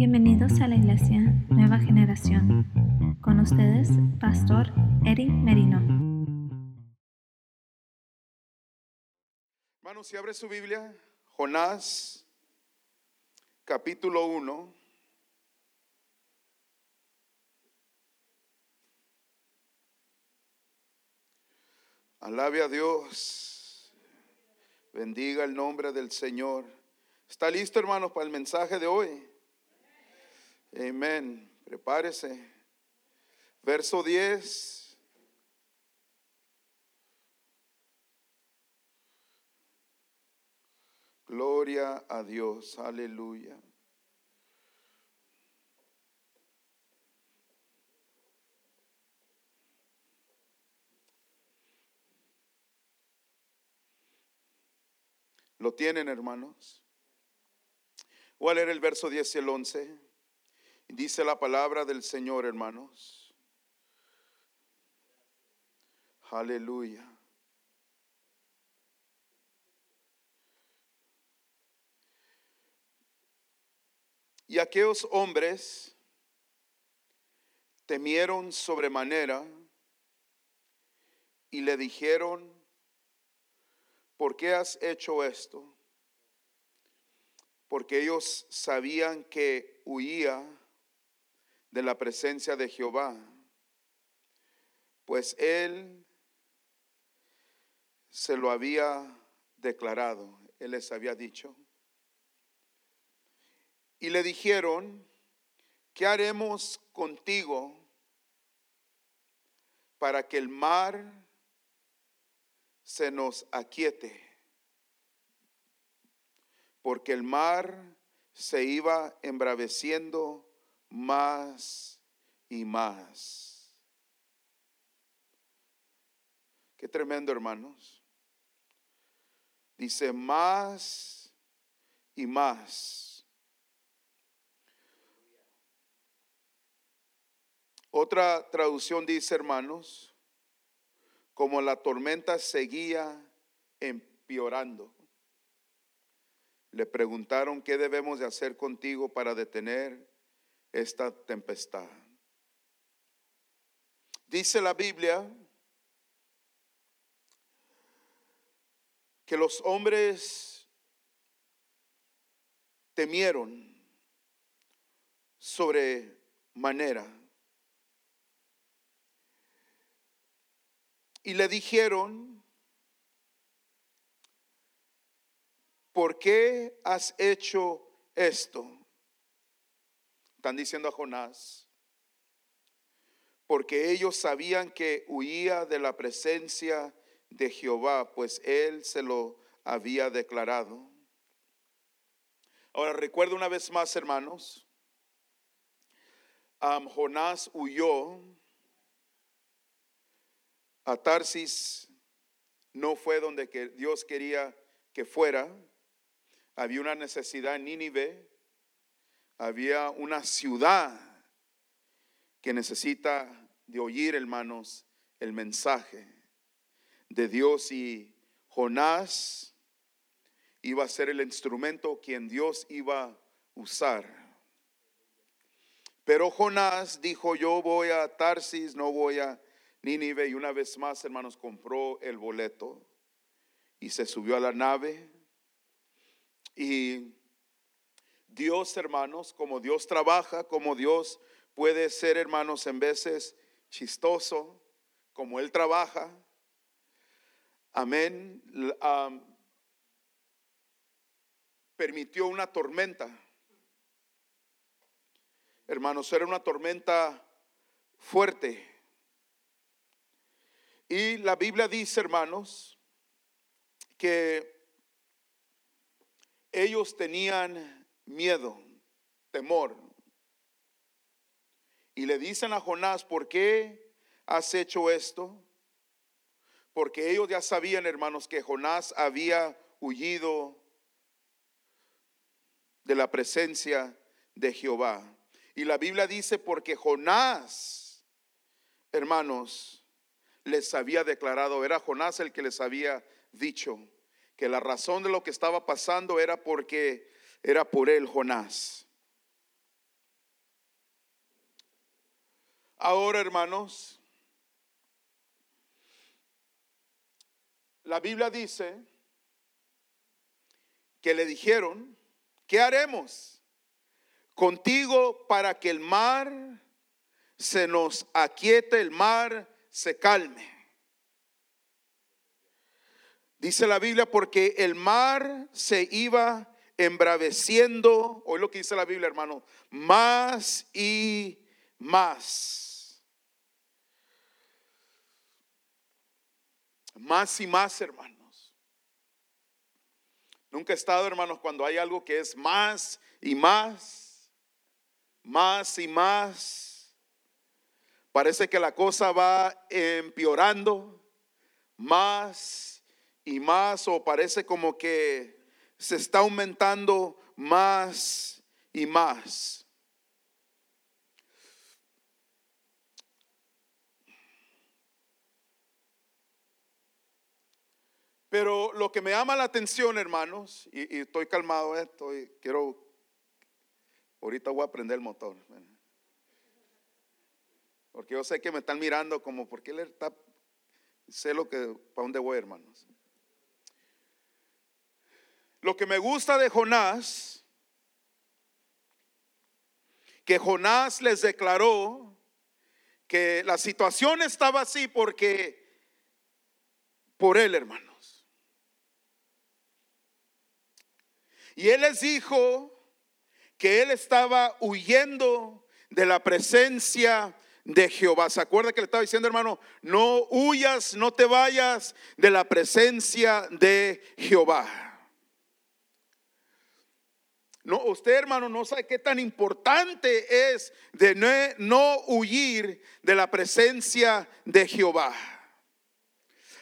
Bienvenidos a la Iglesia Nueva Generación. Con ustedes, Pastor Eric Merino. Hermanos, si abre su Biblia, Jonás, capítulo 1. Alabe a Dios. Bendiga el nombre del Señor. ¿Está listo, hermanos, para el mensaje de hoy? Amén. Prepárese. Verso 10. Gloria a Dios. Aleluya. ¿Lo tienen, hermanos? Voy a leer el verso 10 y el 11. Dice la palabra del Señor, hermanos. Aleluya. Y aquellos hombres temieron sobremanera y le dijeron, ¿por qué has hecho esto? Porque ellos sabían que huía de la presencia de Jehová, pues él se lo había declarado, él les había dicho. Y le dijeron, ¿qué haremos contigo para que el mar se nos aquiete, porque el mar se iba embraveciendo más y más. Qué tremendo, hermanos. Dice más y más. Otra traducción dice, hermanos, como la tormenta seguía empeorando. Le preguntaron, ¿qué debemos de hacer contigo para detener esta tempestad? Dice la Biblia que los hombres temieron sobre manera Y le dijeron, ¿por qué has hecho esto? Están diciendo a Jonás, porque ellos sabían que huía de la presencia de Jehová, pues él se lo había declarado. Ahora recuerdo una vez más, hermanos, Jonás huyó a Tarsis no fue donde que Dios quería que fuera. Había una necesidad en Nínive. Había una ciudad que necesita de oír, hermanos, el mensaje de Dios y Jonás iba a ser el instrumento quien Dios iba a usar. Pero Jonás dijo, yo voy a Tarsis, no voy a Nínive y una vez más, hermanos, compró el boleto y se subió a la nave. Y Dios, hermanos, como Dios trabaja, como Dios puede ser, hermanos, en veces chistoso, como Él trabaja. Amén. permitió una tormenta. Hermanos, era una tormenta fuerte. Y la Biblia dice, hermanos, que ellos tenían miedo, temor. Y le dicen a Jonás, ¿por qué has hecho esto? Porque ellos ya sabían, hermanos, que Jonás había huido de la presencia de Jehová. Y la Biblia dice, porque Jonás, hermanos, les había declarado, era Jonás el que les había dicho que la razón de lo que estaba pasando era porque era por él Jonás. Ahora, hermanos, la Biblia dice que le dijeron, ¿qué haremos contigo para que el mar se nos aquiete, el mar se calme? Dice la Biblia, porque el mar se iba embraveciendo, hoy lo que dice la Biblia, hermano, más y más. Más y más, hermanos. Nunca he estado, hermanos, cuando hay algo que es más y más, más y más. Parece que la cosa va empeorando, más y más o parece como que se está aumentando más y más. Pero lo que me llama la atención, hermanos, y, estoy calmado, eh, estoy, quiero, ahorita voy a prender el motor. Porque yo sé que me están mirando como, ¿por qué le está? Sé lo que, para dónde voy, hermanos. Lo que me gusta de Jonás, que Jonás les declaró que la situación estaba así porque por él, hermanos. Y él les dijo que él estaba huyendo de la presencia de Jehová. ¿Se acuerda que le estaba diciendo, hermano? No huyas, no te vayas de la presencia de Jehová. No, usted hermano no sabe qué tan importante es de no, huir de la presencia de Jehová.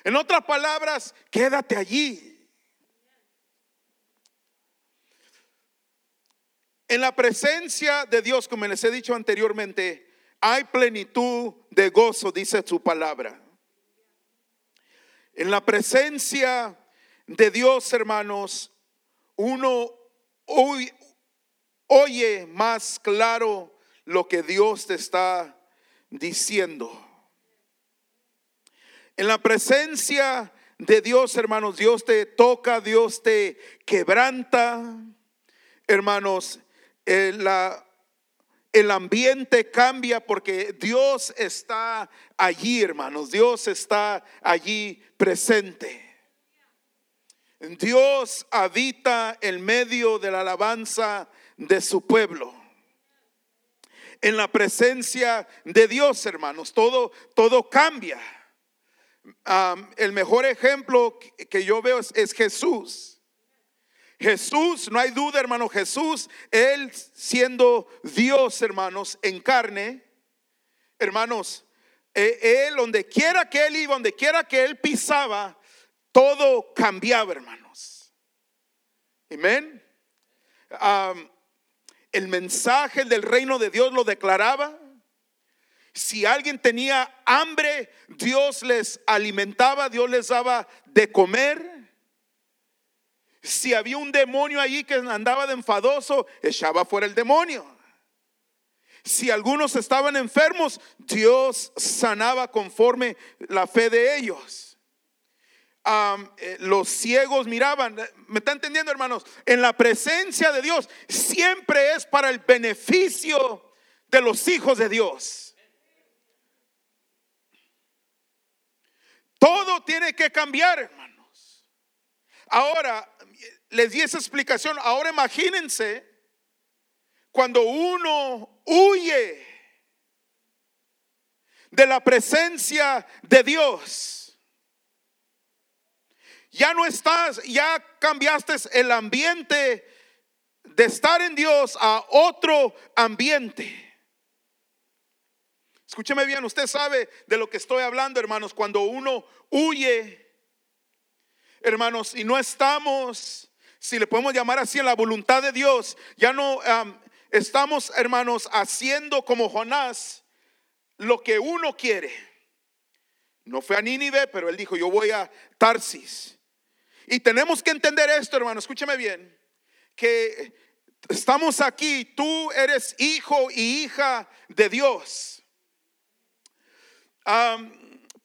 En otras palabras, quédate allí. En la presencia de Dios, como les he dicho anteriormente, hay plenitud de gozo, dice su palabra. En la presencia de Dios, hermanos, uno oye más claro lo que Dios te está diciendo. En la presencia de Dios, hermanos, Dios te toca, Dios te quebranta. Hermanos, el, el ambiente cambia porque Dios está allí, hermanos. Dios está allí presente. Dios habita en medio de la alabanza de su pueblo. En la presencia de Dios, hermanos, todo, todo cambia. el mejor ejemplo que yo veo es, Jesús. Jesús, no hay duda, hermano, Jesús, Él siendo Dios, hermanos, en carne, hermanos, e, Él, donde quiera que Él iba, donde quiera que Él pisaba, todo cambiaba, hermanos. Amén. El mensaje del reino de Dios lo declaraba. Si alguien tenía hambre, Dios les alimentaba, Dios les daba de comer. Si había un demonio allí que andaba de enfadoso, echaba fuera el demonio. Si algunos estaban enfermos, Dios sanaba conforme la fe de ellos. Eh, los ciegos miraban. ¿Me está entendiendo, hermanos? En la presencia de Dios siempre es para el beneficio de los hijos de Dios. Todo tiene que cambiar, hermanos. Ahora, les di esa explicación. Ahora imagínense cuando uno huye de la presencia de Dios ya no estás, ya cambiaste el ambiente de estar en Dios a otro ambiente. Escúcheme bien, usted sabe de lo que estoy hablando, hermanos, cuando uno huye, hermanos, y no estamos, si le podemos llamar así, en la voluntad de Dios, ya no estamos, hermanos, haciendo como Jonás lo que uno quiere. No fue a Nínive, pero él dijo, yo voy a Tarsis. Y tenemos que entender esto, hermano, escúchame bien, que estamos aquí, tú eres hijo y hija de Dios.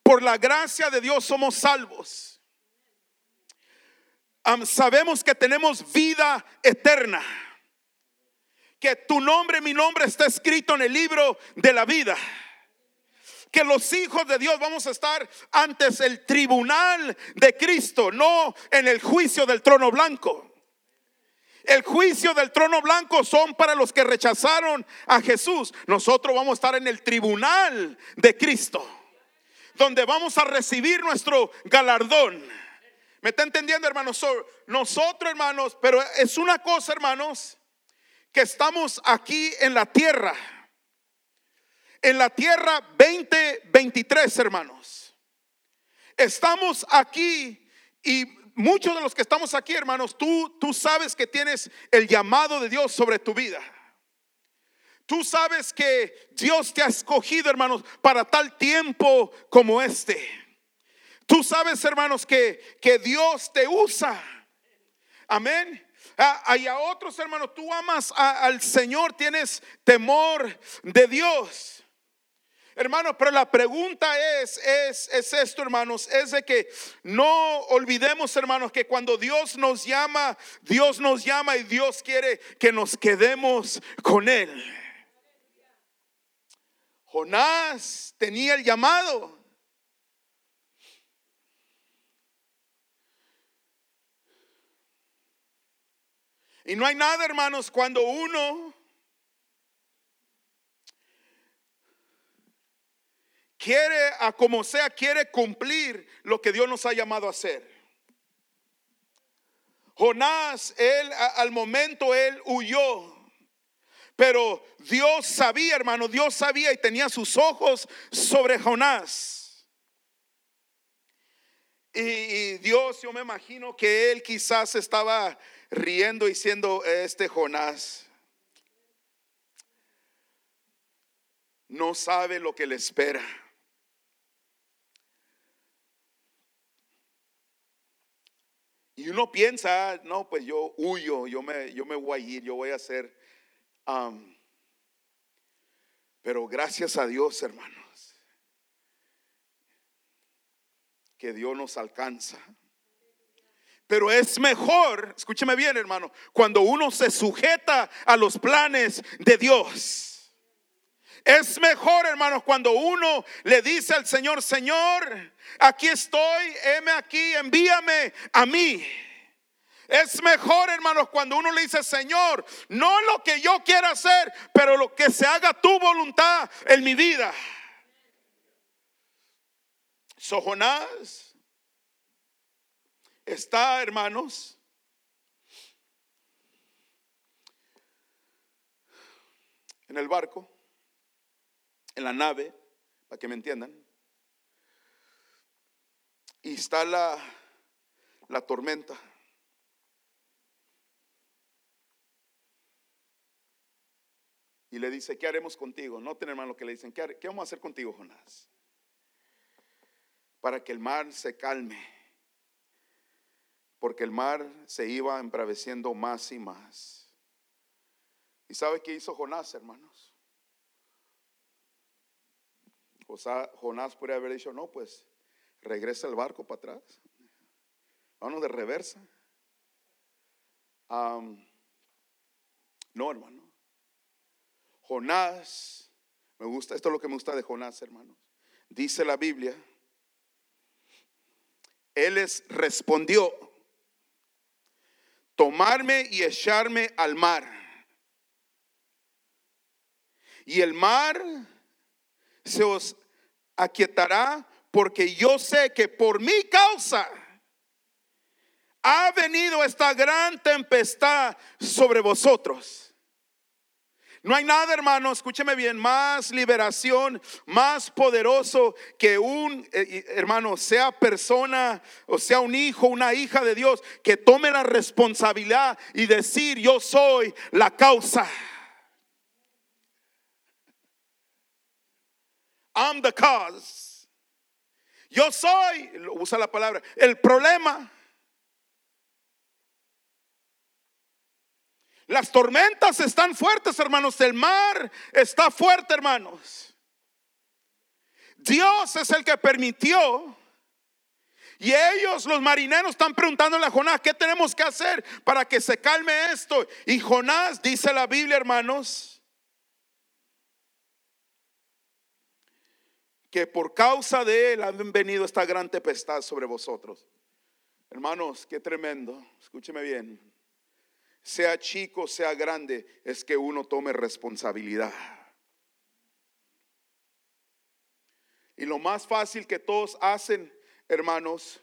Por la gracia de Dios somos salvos. Sabemos que tenemos vida eterna. Que tu nombre, mi nombre está escrito en el libro de la vida. Que los hijos de Dios vamos a estar antes el tribunal de Cristo, no en el juicio del trono blanco. El juicio del trono blanco son para los que rechazaron a Jesús. Nosotros vamos a estar en el tribunal de Cristo, donde vamos a recibir nuestro galardón. ¿Me está entendiendo, hermanos? So- nosotros, hermanos, pero es una cosa, hermanos, que estamos aquí en la tierra. En la tierra 2023, hermanos. Estamos aquí y muchos de los que estamos aquí, hermanos, tú, tú sabes que tienes el llamado de Dios sobre tu vida. Tú sabes que Dios te ha escogido, hermanos, para tal tiempo como este. Tú sabes, hermanos, que, que Dios te usa. Amén. Ah, hay a otros, hermanos, tú amas al Señor, tienes temor de Dios. Hermanos, pero la pregunta es, es, es esto, hermanos, es de que no olvidemos, hermanos, que cuando Dios nos llama, Dios nos llama y Dios quiere que nos quedemos con Él. Jonás tenía el llamado. Y no hay nada, hermanos, cuando uno quiere, a como sea, quiere cumplir lo que Dios nos ha llamado a hacer. Jonás, él al momento, él huyó. Pero Dios sabía, hermano, Dios sabía y tenía sus ojos sobre Jonás. Y, Dios, yo me imagino que él quizás estaba riendo y siendo este Jonás. No sabe lo que le espera. Y uno piensa, no, pues yo huyo, yo me, yo me voy a ir, yo voy a hacer. pero gracias a Dios, hermanos, que Dios nos alcanza. Pero es mejor, escúcheme bien, hermano, cuando uno se sujeta a los planes de Dios. Es mejor, hermanos, cuando uno le dice al Señor, Señor, aquí estoy, heme aquí, envíame a mí. Es mejor, hermanos, cuando uno le dice, Señor, no lo que yo quiera hacer, pero lo que se haga tu voluntad en mi vida. So Jonás está, hermanos, en el barco, en la nave, para que me entiendan. Y está la, la tormenta. Y le dice, ¿qué haremos contigo? Noten, hermano, que le dicen, ¿qué, qué vamos a hacer contigo, Jonás? Para que el mar se calme. Porque el mar se iba embraveciendo más y más. ¿Y sabe qué hizo Jonás, hermanos? Josá- Jonás podría haber dicho, no, pues regresa el barco para atrás. Vámonos de reversa. No, hermano. Jonás, me gusta, esto es lo que me gusta de Jonás, hermanos. Dice la Biblia, él les respondió, tomarme y echarme al mar. Y el mar se os aquietará porque yo sé que por mi causa ha venido esta gran tempestad sobre vosotros. No hay nada, hermano, escúcheme bien, más liberación, más poderoso que un eh, hermano, sea persona o sea un hijo, una hija de Dios, que tome la responsabilidad y decir, yo soy la causa. I'm the cause. Yo soy, usa la palabra, el problema. Las tormentas están fuertes, hermanos. El mar está fuerte, hermanos. Dios es el que permitió. Y ellos, los marineros, están preguntándole a Jonás, ¿qué tenemos que hacer para que se calme esto? Y Jonás, dice la Biblia, hermanos, que por causa de él han venido esta gran tempestad sobre vosotros. Hermanos, qué tremendo. Escúcheme bien. Sea chico, sea grande, es que uno tome responsabilidad. Y lo más fácil que todos hacen, hermanos,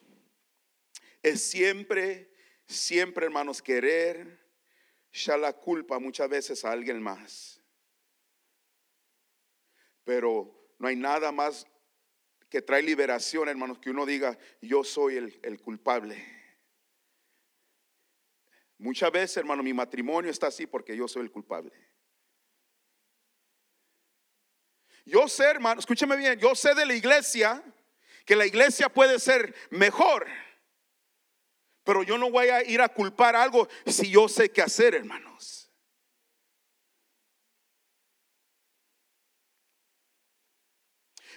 es siempre, siempre, hermanos, querer ya la culpa muchas veces a alguien más. Pero no hay nada más que trae liberación, hermanos, que uno diga, yo soy el, culpable. Muchas veces, hermano, mi matrimonio está así porque yo soy el culpable. Yo sé, hermano, escúcheme bien, yo sé de la iglesia que la iglesia puede ser mejor, pero yo no voy a ir a culpar algo si yo sé qué hacer, hermanos.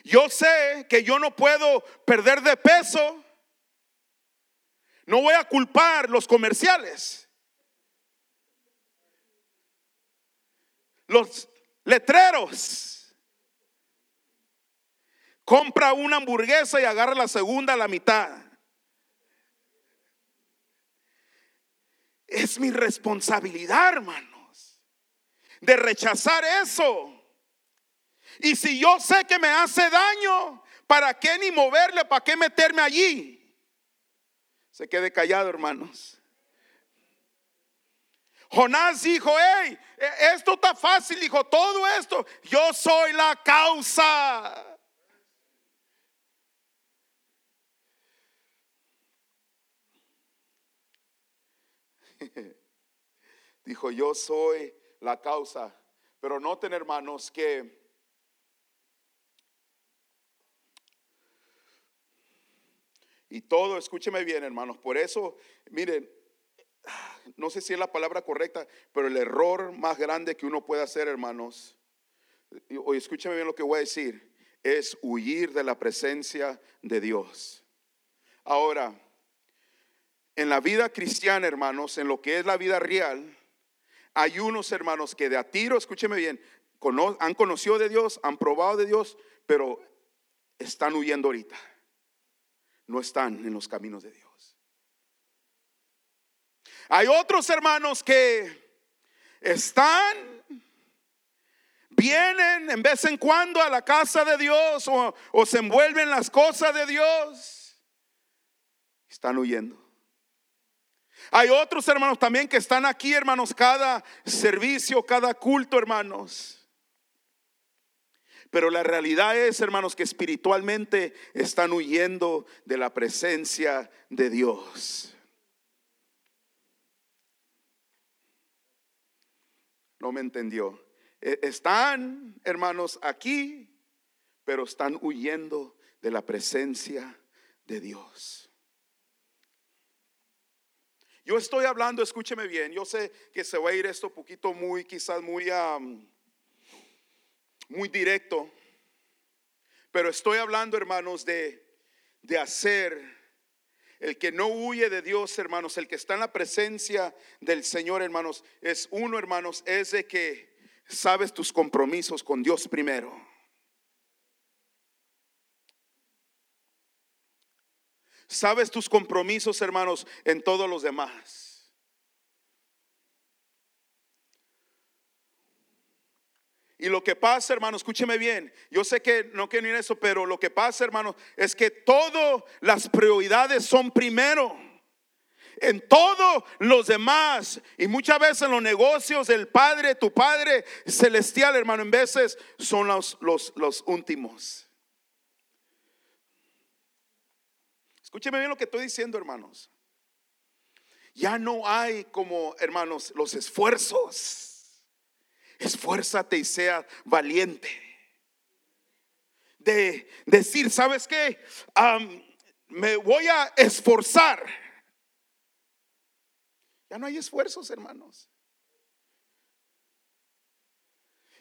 Yo sé que yo no puedo perder de peso. No voy a culpar los comerciales. Los letreros. Compra una hamburguesa y agarra la segunda a la mitad. Es mi responsabilidad, hermanos, de rechazar eso. Y si yo sé que me hace daño, ¿para qué ni moverle? ¿Para qué meterme allí? Se quede callado, hermanos. Jonás dijo, hey, esto está fácil, dijo, todo esto, yo soy la causa. Dijo, yo soy la causa. Pero noten, hermanos, que y todo, escúcheme bien, hermanos, por eso, miren, no sé si es la palabra correcta, pero el error más grande que uno puede hacer, hermanos, y escúcheme bien lo que voy a decir, es huir de la presencia de Dios. Ahora, en la vida cristiana, hermanos, en lo que es la vida real, hay unos hermanos que de a tiro, escúcheme bien, han conocido de Dios, han probado de Dios, pero están huyendo ahorita. No están en los caminos de Dios. Hay otros hermanos que están, vienen en vez en cuando a la casa de Dios o, se envuelven las cosas de Dios. Están huyendo. Hay otros hermanos también que están aquí, hermanos, cada servicio, cada culto, hermanos. Pero la realidad es, hermanos, que espiritualmente están huyendo de la presencia de Dios. No me entendió. E, están, hermanos, aquí, pero están huyendo de la presencia de Dios. Yo estoy hablando, escúcheme bien, yo sé que se va a ir esto poquito muy, quizás muy, muy directo, pero estoy hablando, hermanos, de, de hacer el que no huye de Dios, hermanos, el que está en la presencia del Señor, hermanos, es uno, hermanos, es de que sabes tus compromisos con Dios primero. Sabes tus compromisos, hermanos, en todos los demás. Y lo que pasa, hermanos, escúcheme bien. Yo sé que no quiero ir eso, pero lo que pasa, hermanos, es que todas las prioridades son primero. En todos los demás, y muchas veces en los negocios, el Padre, tu Padre celestial, hermano, en veces son los, los, los últimos. Escúcheme bien lo que estoy diciendo, hermanos. Ya no hay como, hermanos, los esfuerzos. Esfuérzate y sea valiente. De decir, ¿sabes qué? me voy a esforzar. Ya no hay esfuerzos, hermanos.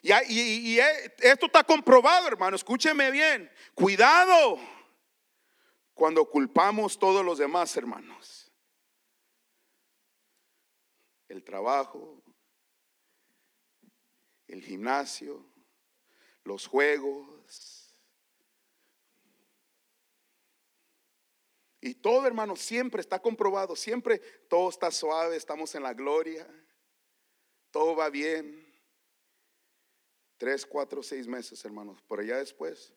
Y, y, esto está comprobado, hermano. Escúcheme bien. Cuidado cuando culpamos todos los demás, hermanos. El trabajo, el gimnasio, los juegos. Y todo, hermano, siempre está comprobado, siempre todo está suave, estamos en la gloria, todo va bien. Tres, cuatro, seis meses, hermanos, por allá después.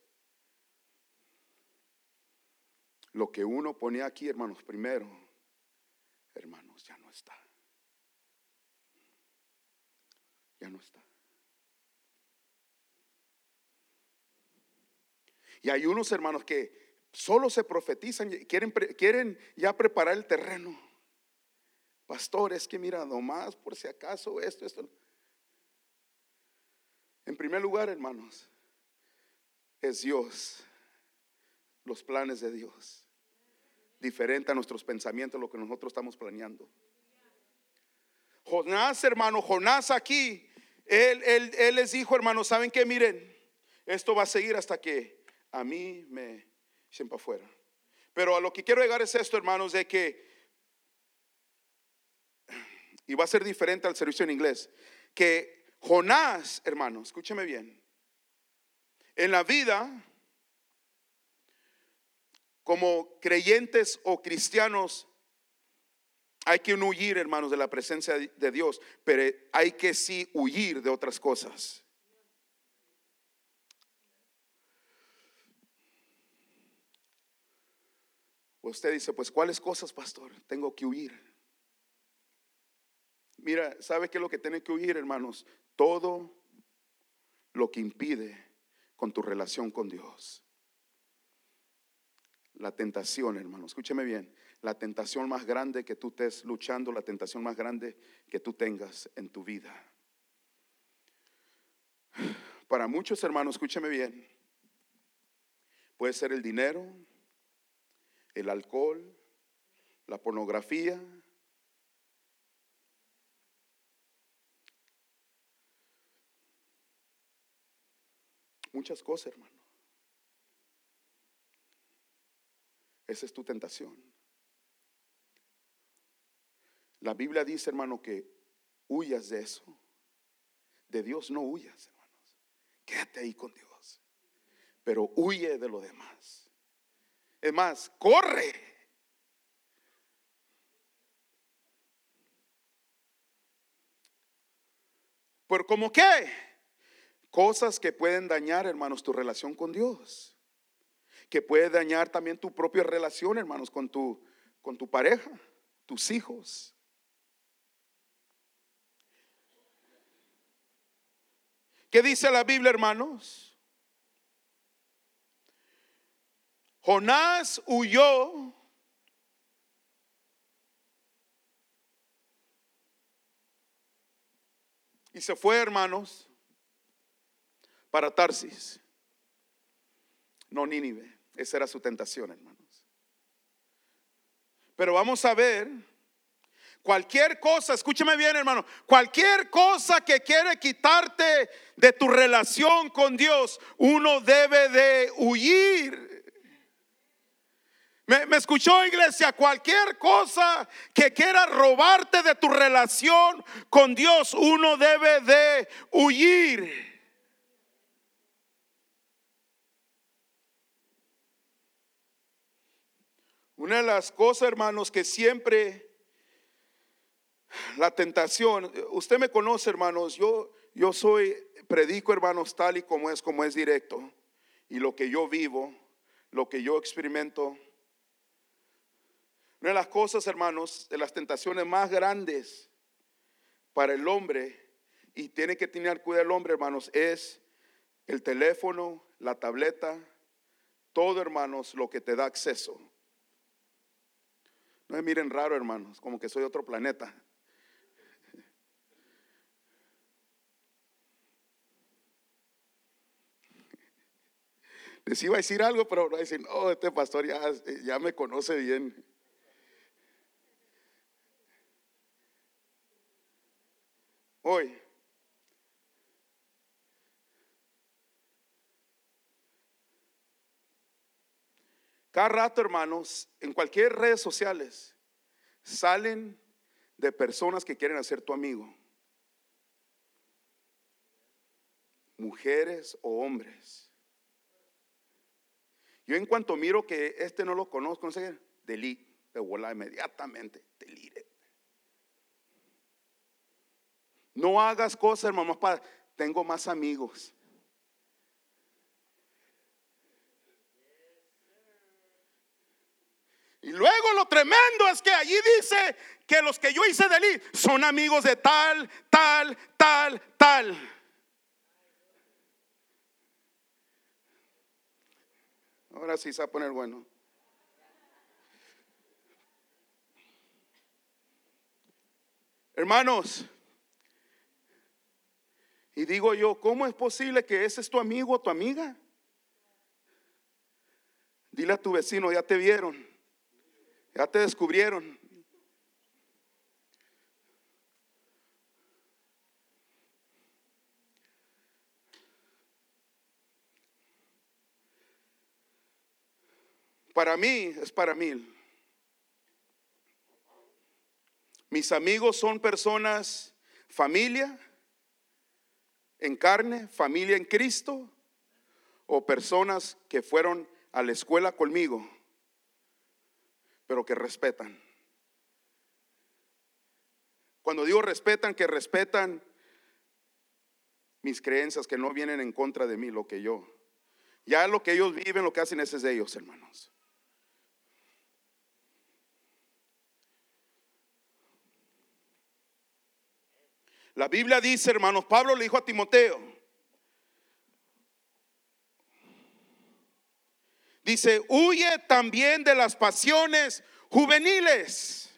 Lo que uno ponía aquí, hermanos, primero, hermanos, ya no está. Ya no está. Y hay unos hermanos que solo se profetizan, quieren, quieren ya preparar el terreno. Pastores que mira, nomás por si acaso esto, esto. En primer lugar, hermanos, es Dios, los planes de Dios. Diferente a nuestros pensamientos, lo que nosotros estamos planeando. Jonás, hermano, Jonás aquí, él, él, él les dijo, hermanos, ¿saben qué? Miren, esto va a seguir hasta que a mí me para afuera. Pero a lo que quiero llegar es esto, hermanos, de que, y va a ser diferente al servicio en inglés, que Jonás, hermanos, escúcheme bien, en la vida, como creyentes o cristianos, hay que huir, hermanos, de la presencia de Dios, pero hay que sí huir de otras cosas. Usted dice, pues ¿cuáles cosas, pastor? Tengo que huir. Mira, ¿sabe qué es lo que tiene que huir, hermanos? Todo lo que impide con tu relación con Dios. La tentación, hermano, escúcheme bien, la tentación más grande que tú estés luchando, la tentación más grande que tú tengas en tu vida. Para muchos hermanos, escúcheme bien, puede ser el dinero, el alcohol, la pornografía. Muchas cosas, hermano. Esa es tu tentación. La Biblia dice, hermano, que huyas de eso. De Dios no huyas, hermanos. Quédate ahí con Dios. Pero huye de lo demás. Es corre. ¿Por como qué? Cosas que pueden dañar, hermanos, tu relación con Dios. Que puede dañar también tu propia relación, hermanos, con tu, con tu pareja, tus hijos. ¿Qué dice la Biblia, hermanos? Jonás huyó y se fue, hermanos, para Tarsis. No Nínive. Esa era su tentación, hermanos. Pero vamos a ver cualquier cosa, escúchame bien, hermano, cualquier cosa que quiere quitarte de tu relación con Dios, uno debe de huir me, escuchó iglesia, cualquier cosa que quiera robarte de tu relación con Dios, uno debe de huir. Una de las cosas, hermanos, que siempre la tentación, usted me conoce, hermanos, yo, yo soy, predico, hermanos, tal y como es, como es directo. Y lo que yo vivo, lo que yo experimento, una de las cosas, hermanos, de las tentaciones más grandes para el hombre, y tiene que tener cuidado el hombre, hermanos, es el teléfono, la tableta, todo, hermanos, lo que te da acceso. No me miren raro, hermanos, como que soy otro planeta. Les iba a decir algo, pero no decir, no, este pastor ya me conoce bien. hoy. Cada rato, hermanos, en cualquier redes sociales salen de personas que quieren hacer tu amigo. Mujeres o hombres. Yo en cuanto miro que este no lo conozco, no sé, delete, de volar inmediatamente, delete. No hagas cosas, hermano, para, tengo más amigos. Y luego lo tremendo es que allí dice que los que yo hice de él son amigos de tal, tal, tal, tal. Ahora sí se va a poner bueno. Hermanos, y digo yo, ¿cómo es posible que ese es tu amigo o tu amiga? Dile a tu vecino, ya te vieron. Ya te descubrieron. Para mí es para mí. Mis amigos son personas, familia en carne, familia en Cristo, o personas que fueron a la escuela conmigo pero que respetan. Cuando digo respetan, que respetan mis creencias, que no vienen en contra de mí, lo que yo. Ya lo que ellos viven, lo que hacen, ese es de ellos, hermanos. La Biblia dice, hermanos, Pablo le dijo a Timoteo, Dice, huye también de las pasiones juveniles.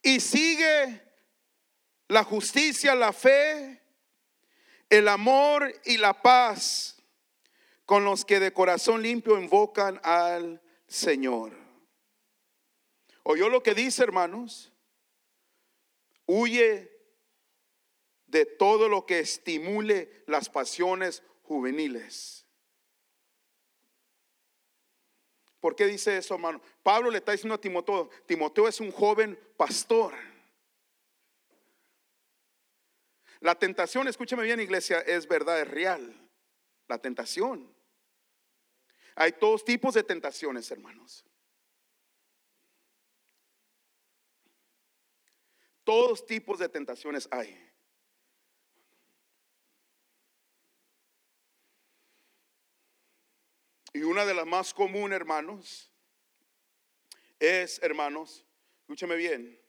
Y sigue la justicia, la fe, el amor y la paz con los que de corazón limpio invocan al Señor. ¿Oyó lo que dice, hermanos? Huye de todo lo que estimule las pasiones juveniles. ¿Por qué dice eso, hermano? Pablo le está diciendo a Timoteo, Timoteo es un joven pastor. La tentación, escúchame bien iglesia, es verdad, es real. La tentación. Hay todos tipos de tentaciones, hermanos. Todos tipos de tentaciones hay. Y una de las más comunes, hermanos, es, hermanos, escúchame bien,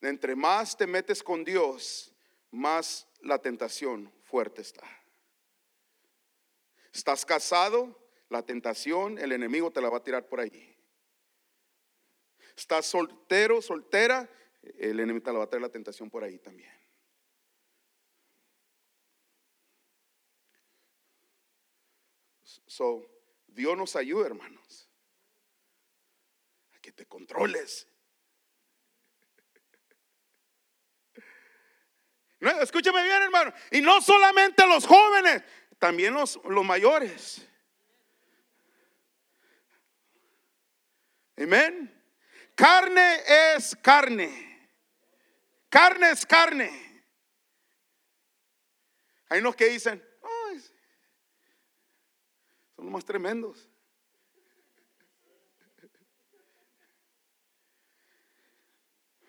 entre más te metes con Dios, más la tentación fuerte está. Estás casado, la tentación, el enemigo te la va a tirar por allí. Estás soltero, soltera, el enemigo te la va a tirar la tentación por ahí también. So, Dios nos ayuda, hermanos, a que te controles. No, escúchame bien, hermano. Y no solamente los jóvenes, también los, los mayores. Amén. Carne es carne. Carne es carne. Hay unos que dicen, son los más tremendos.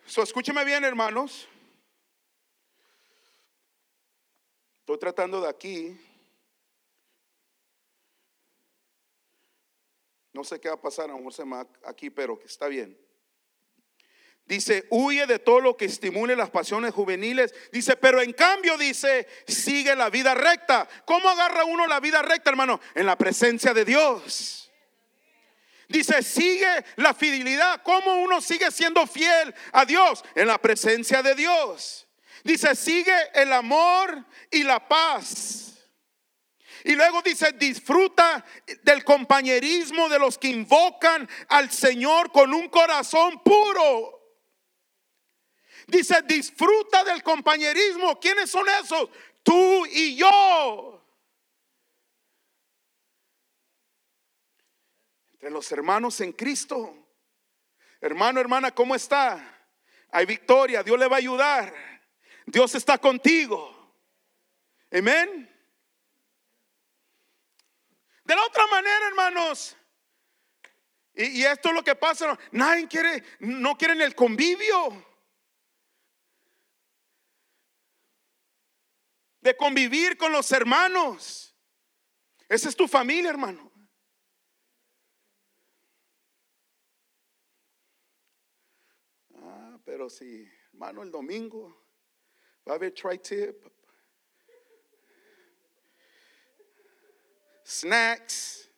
So, escúcheme bien, hermanos. Estoy tratando de aquí. No sé qué va a pasar, a lo se aquí, pero que está bien. Dice, huye de todo lo que estimule las pasiones juveniles. Dice, pero en cambio dice, sigue la vida recta. ¿Cómo agarra uno la vida recta, hermano? En la presencia de Dios. Dice, sigue la fidelidad. ¿Cómo uno sigue siendo fiel a Dios? En la presencia de Dios. Dice, sigue el amor y la paz. Y luego dice, disfruta del compañerismo de los que invocan al Señor con un corazón puro. Dice, disfruta del compañerismo. ¿Quiénes son esos? tú y yo. Entre los hermanos en Cristo. Hermano, hermana, ¿cómo está? Hay victoria, Dios le va a ayudar. Dios está contigo. Amén. De la otra manera, hermanos, y, esto es lo que pasa, nadie quiere, no quieren el convivio. De convivir con los hermanos. Esa es tu familia, hermano. Ah, pero si, hermano, el domingo va a haber tri-tip, snacks.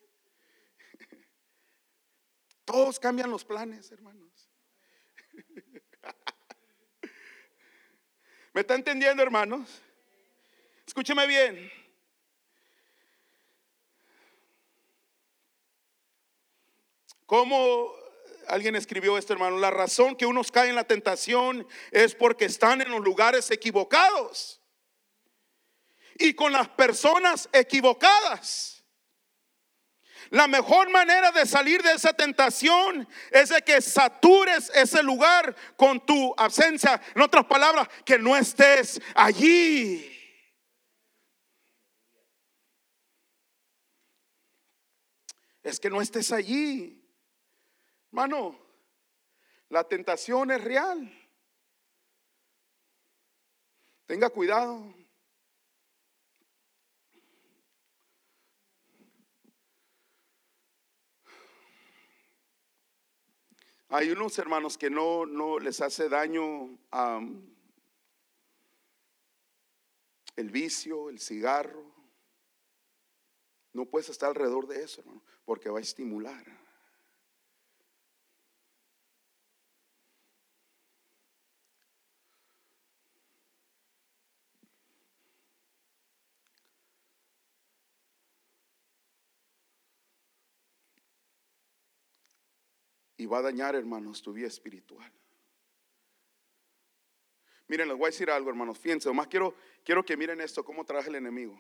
Todos cambian los planes, hermanos. ¿Me está entendiendo, hermanos? Escúcheme bien. ¿Cómo alguien escribió esto, hermano? La razón que unos caen en la tentación es porque están en los lugares equivocados y con las personas equivocadas. La mejor manera de salir de esa tentación es de que satures ese lugar con tu ausencia. En otras palabras, que no estés allí. Es que no estés allí. Hermano, la tentación es real. Tenga cuidado. Hay unos hermanos que no, no les hace daño el vicio, el cigarro. No puedes estar alrededor de eso, hermano, porque va a estimular. y va a dañar, hermanos, tu vida espiritual. Miren, les voy a decir algo, hermanos. Fíjense, más quiero, quiero que miren esto, cómo trabaja el enemigo.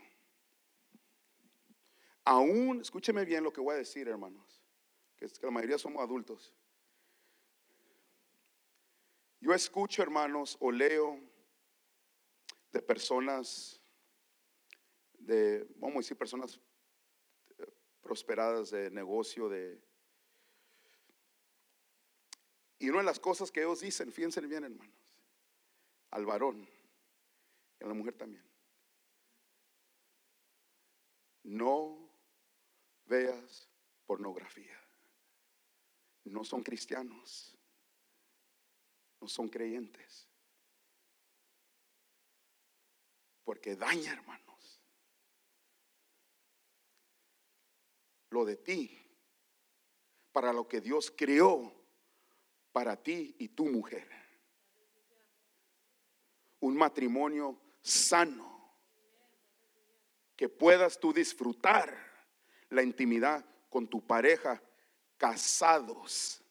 Aún, escúcheme bien lo que voy a decir, hermanos, que es que la mayoría somos adultos. Yo escucho, hermanos, o leo de personas, de, vamos a decir, personas eh, prosperadas de negocio, de y una de las cosas que ellos dicen, fíjense bien hermanos, al varón y a la mujer también. No veas pornografía. No son cristianos. No son creyentes. Porque daña, hermanos. Lo de ti, para lo que Dios creó para ti y tu mujer. Un matrimonio sano. Que puedas tú disfrutar la intimidad con tu pareja casados.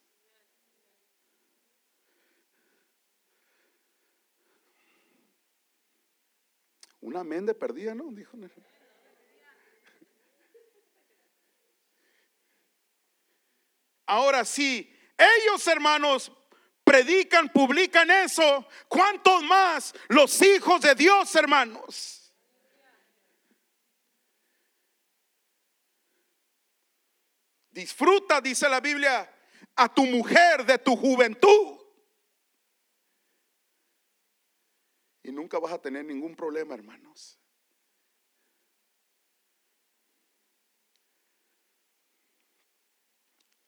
Una mente perdida, ¿no? Dijo. Ahora sí, ellos, hermanos, predican, publican eso. ¿Cuántos más los hijos de Dios, hermanos? Disfruta, dice la Biblia, a tu mujer de tu juventud. Y nunca vas a tener ningún problema, hermanos.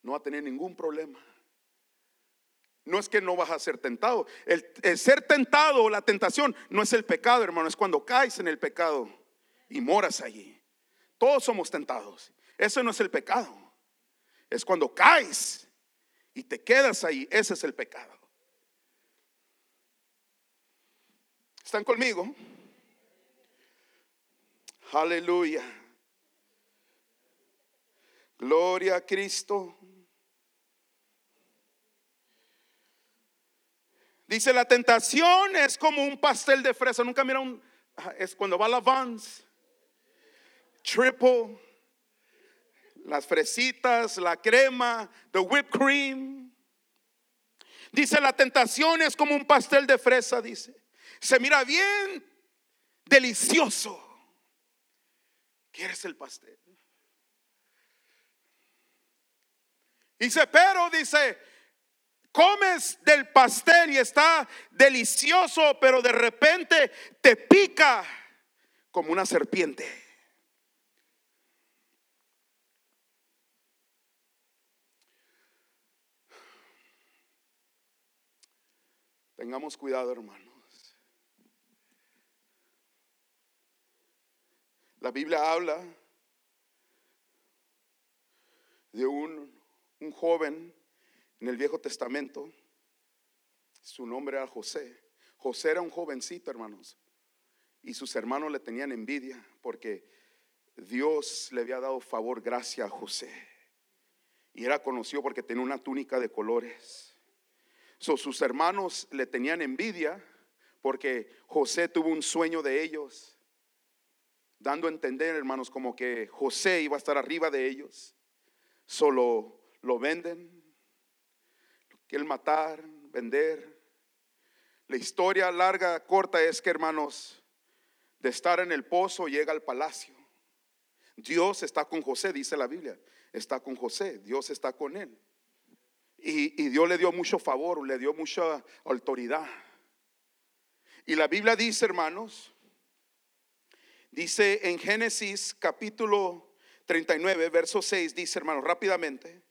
No va a tener ningún problema. No es que no vas a ser tentado. El, ser tentado o la tentación no es el pecado, hermano, es cuando caes en el pecado y moras allí. Todos somos tentados. Eso no es el pecado. Es cuando caes y te quedas ahí. Ese es el pecado. ¿Están conmigo? Aleluya. Gloria a Cristo. Dice, la tentación es como un pastel de fresa. Nunca mira un es cuando va la Vans, triple, las fresitas, la crema, the whipped cream. Dice, la tentación es como un pastel de fresa, dice. Se mira bien delicioso. ¿Quieres el pastel? Dice, pero dice, comes del pastel y está delicioso, pero de repente te pica como una serpiente. Tengamos cuidado, hermanos. La Biblia habla de un, un joven en el Viejo Testamento. Su nombre era José. José era un jovencito, hermanos. Y sus hermanos le tenían envidia porque Dios le había dado favor, gracia a José. Y era conocido porque tenía una túnica de colores sus hermanos le tenían envidia porque José tuvo un sueño de ellos, dando a entender, hermanos, como que José iba a estar arriba de ellos. Solo lo venden, quieren matar, vender. La historia larga, corta es que, hermanos, de estar en el pozo llega al palacio. Dios está con José, dice la Biblia. Está con José, Dios está con él. Y, Dios le dio mucho favor, le dio mucha autoridad. Y la Biblia dice, hermanos, dice en Génesis capítulo 39, verso 6, dice, hermanos, rápidamente.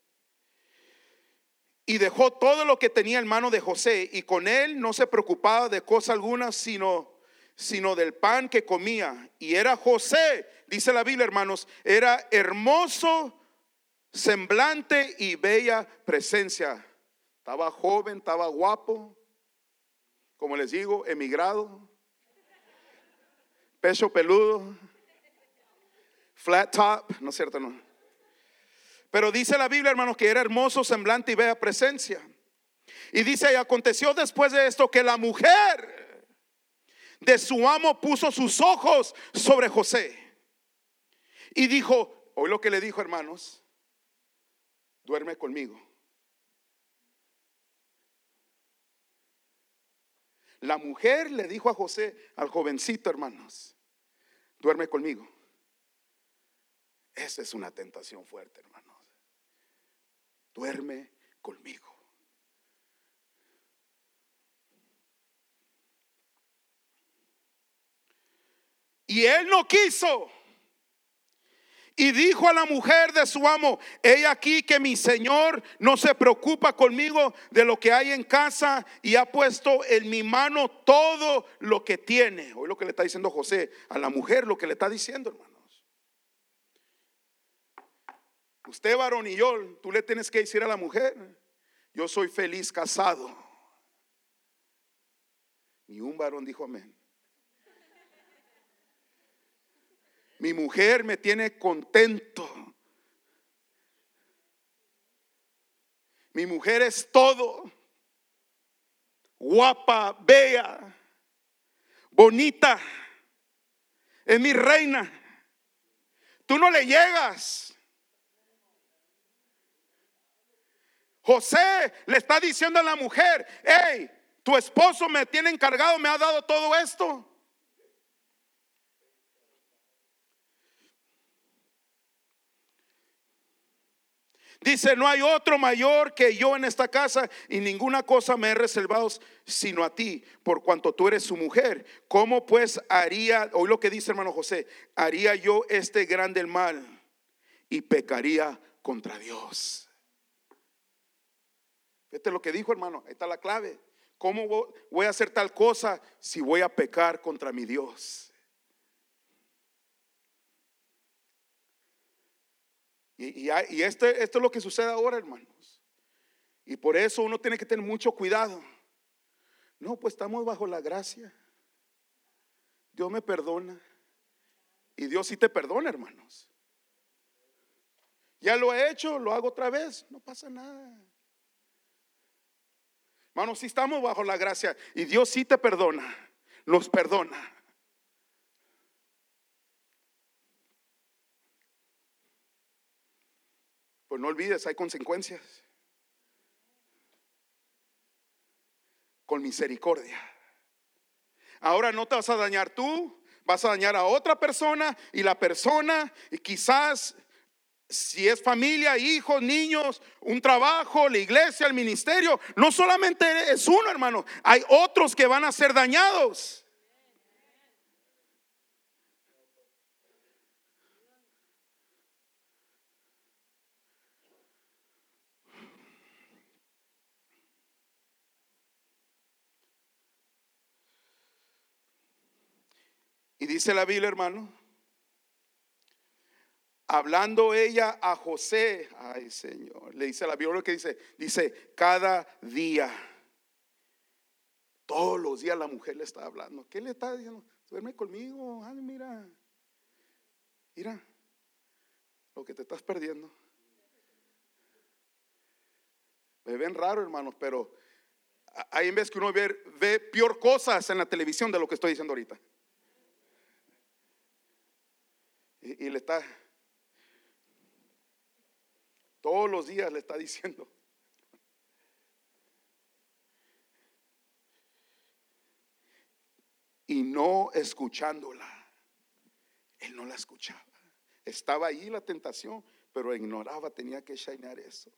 Y dejó todo lo que tenía en mano de José y con él no se preocupaba de cosa alguna, sino, sino del pan que comía. Y era José, dice la Biblia, hermanos, era hermoso semblante y bella presencia. Estaba joven, estaba guapo, como les digo, emigrado, pecho peludo, flat top, ¿no es cierto? No. Pero dice la Biblia, hermanos, que era hermoso semblante y bella presencia. Y dice, y aconteció después de esto que la mujer de su amo puso sus ojos sobre José. Y dijo, hoy lo que le dijo, hermanos, duerme conmigo. La mujer le dijo a José, al jovencito, hermanos, duerme conmigo. Esa es una tentación fuerte, hermanos. Duerme conmigo. Y él no quiso. Y dijo a la mujer de su amo, he aquí que mi señor no se preocupa conmigo de lo que hay en casa y ha puesto en mi mano todo lo que tiene. Hoy lo que le está diciendo José a la mujer, lo que le está diciendo, hermanos. Usted varón y yo, tú le tienes que decir a la mujer, yo soy feliz casado. Ni un varón dijo amén. Mi mujer me tiene contento. Mi mujer es todo. Guapa, bella, bonita. Es mi reina. Tú no le llegas. José le está diciendo a la mujer, hey, tu esposo me tiene encargado, me ha dado todo esto. Dice, no hay otro mayor que yo en esta casa y ninguna cosa me he reservado sino a ti, por cuanto tú eres su mujer. ¿Cómo pues haría, hoy lo que dice hermano José, haría yo este grande mal y pecaría contra Dios? Este lo que dijo hermano, ahí está la clave. ¿Cómo voy a hacer tal cosa si voy a pecar contra mi Dios? Y, este, esto es lo que sucede ahora, hermanos. Y por eso uno tiene que tener mucho cuidado. No, pues estamos bajo la gracia. Dios me perdona. Y Dios sí te perdona, hermanos. Ya lo he hecho, lo hago otra vez, no pasa nada. Hermanos, si estamos bajo la gracia y Dios sí te perdona, nos perdona. Pues no olvides, hay consecuencias. Con misericordia. Ahora no te vas a dañar tú, vas a dañar a otra persona y la persona y quizás si es familia, hijos, niños, un trabajo, la iglesia, el ministerio, no solamente es uno, hermano, hay otros que van a ser dañados. Y dice la Biblia, hermano, hablando ella a José, ay Señor, le dice la Biblia lo que dice, dice, cada día, todos los días la mujer le está hablando. ¿Qué le está diciendo? Duerme conmigo, ay, mira, mira lo que te estás perdiendo. Me ven raro, hermanos, pero hay en vez que uno ve, ve peor cosas en la televisión de lo que estoy diciendo ahorita. Y, le está, todos los días le está diciendo. Y no escuchándola. Él no la escuchaba. Estaba ahí la tentación, pero ignoraba, tenía que shinear eso.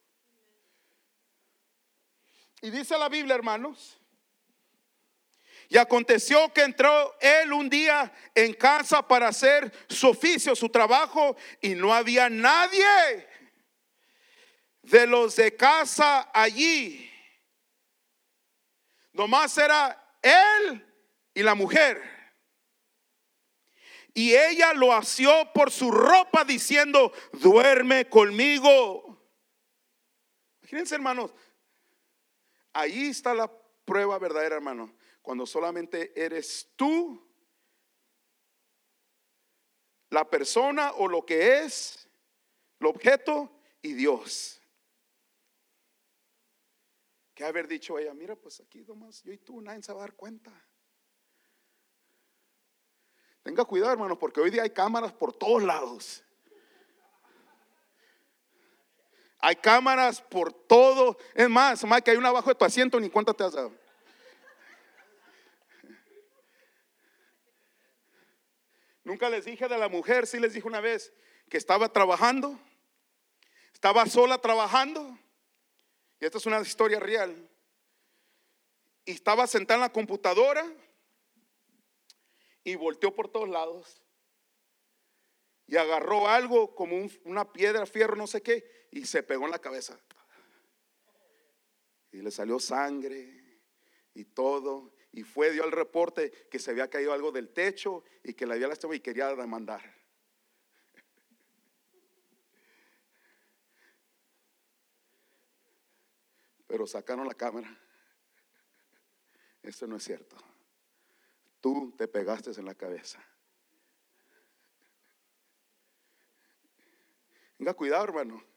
Y dice la Biblia, hermanos, y aconteció que entró él un día en casa para hacer su oficio, su trabajo, y no había nadie de los de casa allí. Nomás era él y la mujer. Y ella lo asió por su ropa diciendo, duerme conmigo. Imagínense hermanos, ahí está la prueba verdadera hermano cuando solamente eres tú, la persona o lo que es, el objeto y Dios. Que haber dicho ella, mira, pues aquí nomás yo y tú, nadie se va a dar cuenta. Tenga cuidado, hermanos, porque hoy día hay cámaras por todos lados. Hay cámaras por todo. Es más, más que hay una abajo de tu asiento, ni cuánto te has dado. Nunca les dije de la mujer, sí les dije una vez que estaba trabajando, estaba sola trabajando, y esta es una historia real, y estaba sentada en la computadora y volteó por todos lados y agarró algo como una piedra, fierro, no sé qué, y se pegó en la cabeza. Y le salió sangre y todo y fue, dio el reporte que se había caído algo del techo y que la había lastimado y quería demandar. Pero sacaron la cámara. Eso no es cierto. Tú te pegaste en la cabeza. Venga, cuidado, hermano.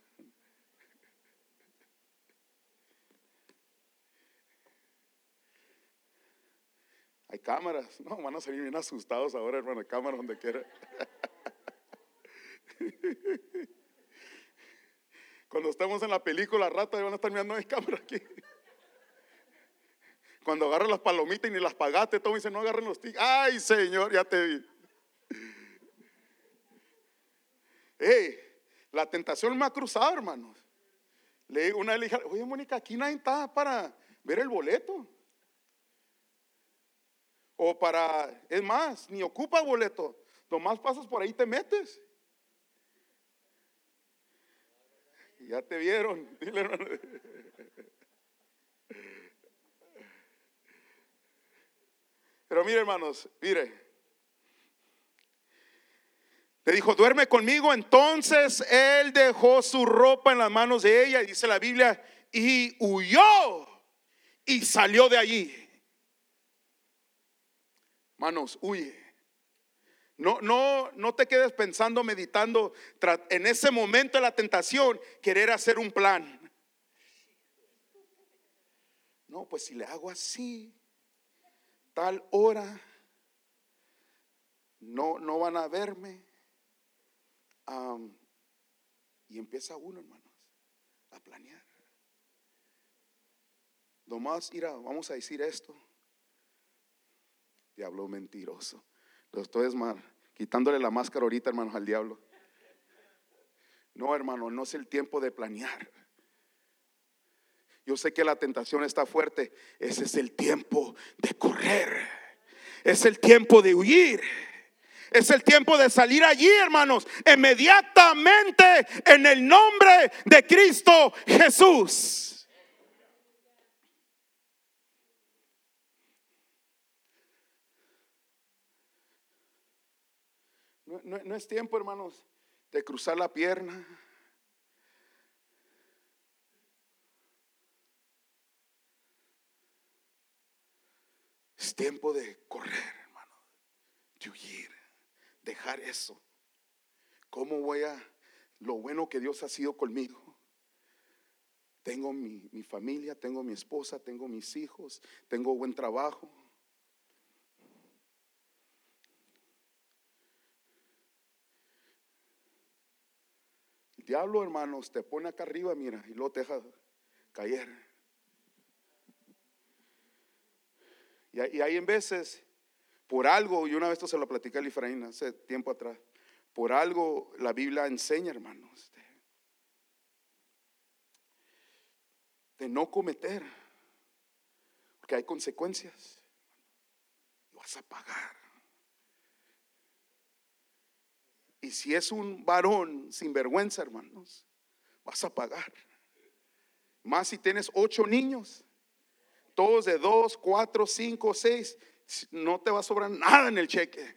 Hay cámaras. No, van a salir bien asustados ahora, hermano. Cámaras donde quiera. Cuando estamos en la película, rata, van a estar mirando, hay cámara aquí. Cuando agarran las palomitas y ni las pagaste, todo dice, no agarren los tickets. Ay, Señor, ya te vi. La tentación me ha cruzado, hermanos. Le una le dije, oye, Mónica, aquí nadie está para ver el boleto. O para, es más, ni ocupa boleto. Nomás pasas por ahí te metes. Ya te vieron. Pero mire, hermanos, mire. Le dijo, duerme conmigo. Entonces él dejó su ropa en las manos de ella, dice la Biblia, y huyó y salió de allí. Manos, huye. No, no, no te quedes pensando, meditando en ese momento de la tentación, querer hacer un plan. No, pues si le hago así, tal hora, no, no van a verme. y empieza uno, hermanos. a planear. Nomás, mira, vamos a decir esto. Diablo mentiroso. Lo estoy mal, quitándole la máscara ahorita, hermanos, al diablo. No, hermano, no es el tiempo de planear. Yo sé que la tentación está fuerte. Ese es el tiempo de correr. Es el tiempo de huir. Es el tiempo de salir allí, hermanos, inmediatamente en el nombre de Cristo Jesús. No, es tiempo, hermanos, de cruzar la pierna. Es tiempo de correr, hermano, de huir, dejar eso. ¿Cómo voy a, lo bueno que Dios ha sido conmigo? Tengo mi, mi familia, tengo mi esposa, tengo mis hijos, tengo buen trabajo. Diablo, hermanos, te pone acá arriba, mira, y luego te deja caer. Y, hay en veces, por algo, y una vez esto se lo platicé a Efraín hace tiempo atrás, por algo la Biblia enseña, hermanos, de, no cometer, porque hay consecuencias. Y vas a pagar. Y si es un varón sin vergüenza, hermanos, vas a pagar. Más si tienes ocho niños todos de dos, cuatro, cinco, seis, no te va a sobrar nada en el cheque.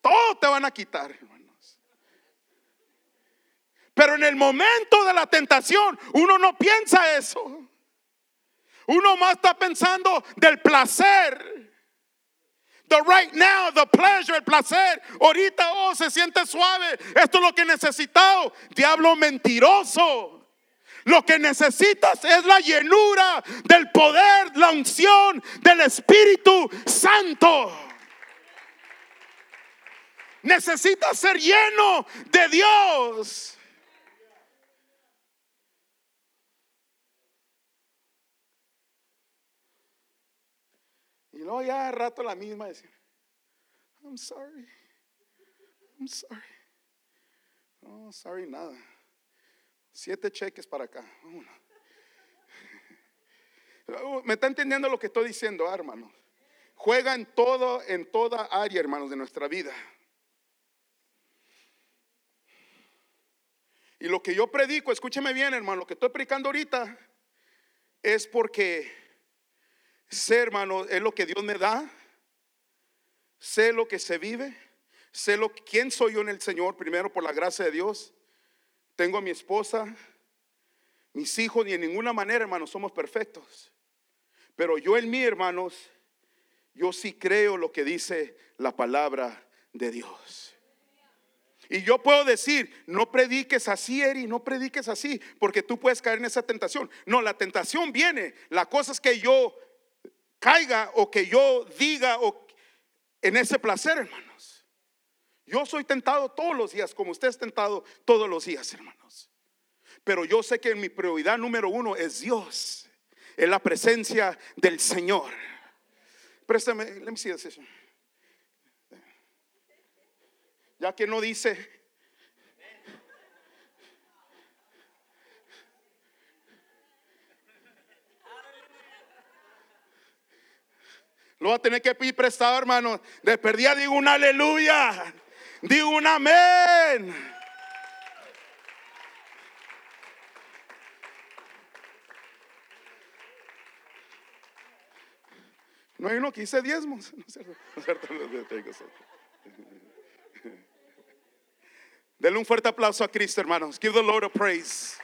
Todo te van a quitar, hermanos. Pero en el momento de la tentación, uno no piensa eso. Uno más está pensando del placer. The right now, the pleasure, el placer. Ahorita, oh, se siente suave. Esto es lo que he necesitado. Diablo mentiroso. Lo que necesitas es la llenura del poder, la unción del Espíritu Santo. Necesitas ser lleno de Dios. Y luego ya a rato la misma decir, I'm sorry, I'm sorry. No, sorry nada. Siete cheques para acá. ¿Me está entendiendo lo que estoy diciendo, ah, hermanos? Juega en todo, en toda área, hermanos, de nuestra vida. Y lo que yo predico, escúcheme bien, hermano, lo que estoy predicando ahorita es porque sé, hermano, es lo que Dios me da. Sé lo que se vive. Sé lo quién soy yo en el Señor, primero por la gracia de Dios. Tengo a mi esposa, mis hijos, y en ninguna manera, hermanos, somos perfectos. Pero yo en mí, hermanos, yo sí creo lo que dice la palabra de Dios. Y yo puedo decir, no prediques así, Eri, no prediques así, porque tú puedes caer en esa tentación. No, la tentación viene. La cosa es que yo caiga o que yo diga o en ese placer, hermanos. Yo soy tentado todos los días, como usted es tentado todos los días, hermanos. Pero yo sé que mi prioridad número uno es Dios, es la presencia del Señor. Préstame, let me see this. Ya que no dice, Lo va a tener que pedir prestado, hermano. De perdida digo un aleluya. Digo un amén. No hay uno que dice diezmos. No es cierto. No es cierto. Denle un fuerte aplauso a Cristo, hermanos. Give the Lord a praise.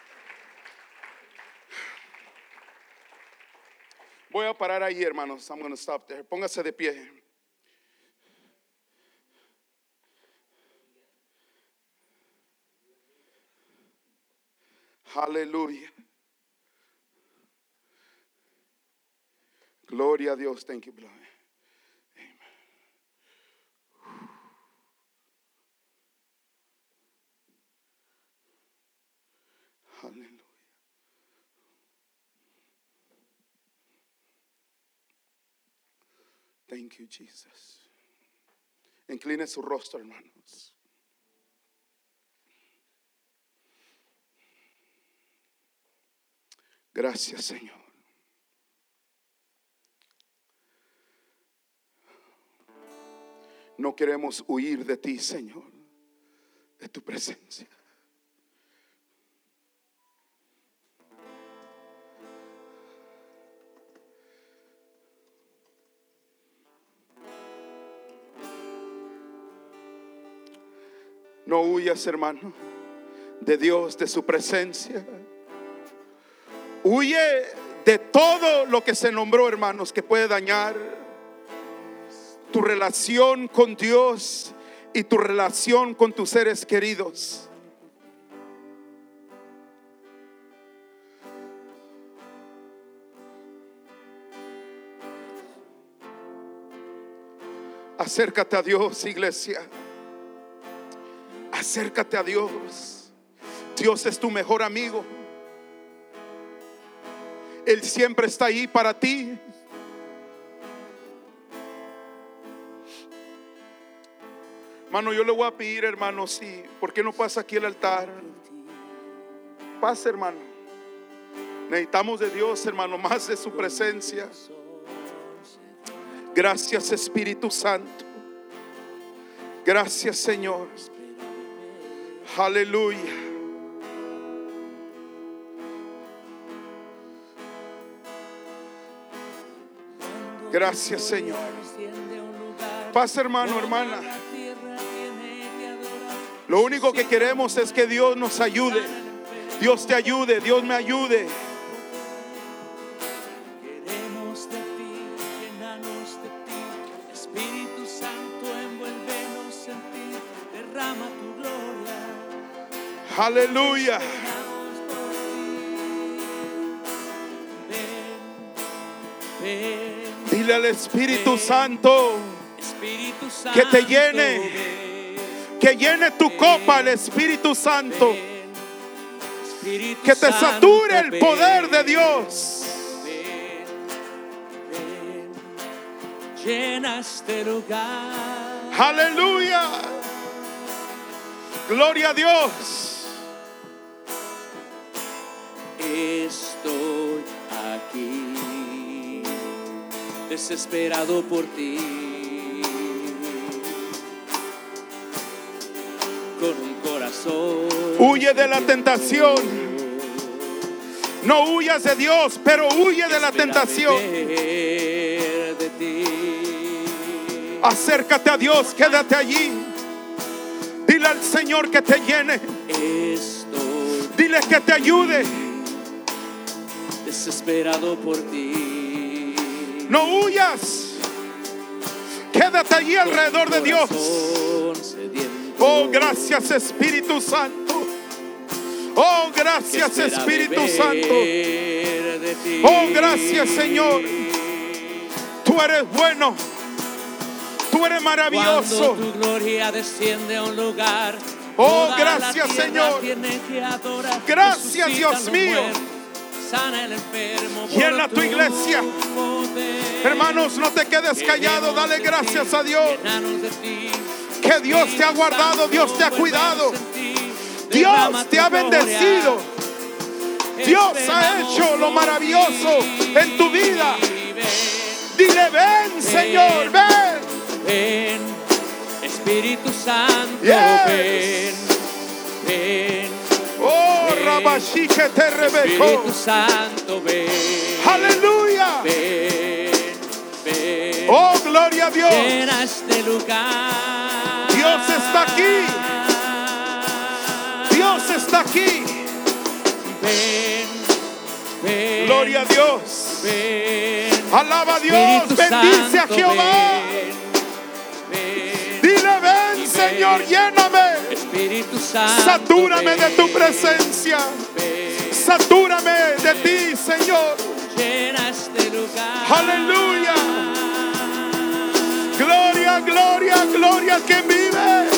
Voy a parar ahí, hermanos. I'm going to stop there. Póngase de pie. Aleluya. Gloria a Dios. Thank you, blood. Thank you, Jesus. Incline su rostro, hermanos. Gracias, Señor. No queremos huir de ti, Señor, de tu presencia. No huyas, hermano, de Dios, de su presencia. Huye de todo lo que se nombró, hermanos, que puede dañar tu relación con Dios y tu relación con tus seres queridos. Acércate a Dios, iglesia. Acércate a Dios. Dios es tu mejor amigo. Él siempre está ahí para ti. Hermano, yo le voy a pedir, hermano, sí, ¿por qué no pasa aquí el altar? Pasa, hermano. Necesitamos de Dios, hermano, más de su presencia. Gracias, Espíritu Santo. Gracias, Señor. Aleluya. Gracias, Señor. Pasa, hermano, hermana. Lo único que queremos es que Dios nos ayude. Dios te ayude, Dios me ayude. Aleluya. Dile al Espíritu Santo Que te llene. que llene tu copa el Espíritu Santo. Que te sature el poder de Dios. Llena este lugar. Aleluya. Gloria a Dios. Estoy aquí, desesperado por ti. Con un corazón. Huye de la tentación. No huyas de Dios, pero huye de la tentación. beber de ti. Acércate a Dios, quédate allí. Dile al Señor que te llene. Dile que te ayude. Desesperado por ti. No huyas. Quédate allí alrededor de Dios. Oh, gracias Espíritu Santo. Oh, gracias Espíritu Santo. Oh, gracias, Señor. Tú eres bueno. Tú eres maravilloso. Cuando tu gloria desciende a un lugar. Oh, gracias, Señor. Gracias, Dios mío. Sana el enfermo. Llena tu iglesia. poder. Hermanos, no te quedes callado. Dale gracias a Dios. Que Dios te ha guardado, Dios te ha cuidado. Dios te ha bendecido. Dios ha hecho lo maravilloso en tu vida. Dile, ven, Señor, ven. Ven, Espíritu Santo, ven, ven, Espíritu. Santo, ven, Aleluya. ven, ven. Oh, gloria a Dios. Llena este lugar. Dios está aquí. Dios está aquí. Ven, ven. Gloria a Dios. Ven. Alaba a Dios. Espíritu Bendice a Santo, Jehová. ven, ven. Dile, ven, Señor. Espíritu Santo. Satúrame de tu presencia. ven. Satúrame de ti, Señor. Llena este lugar. Aleluya. Gloria, gloria, gloria que vive.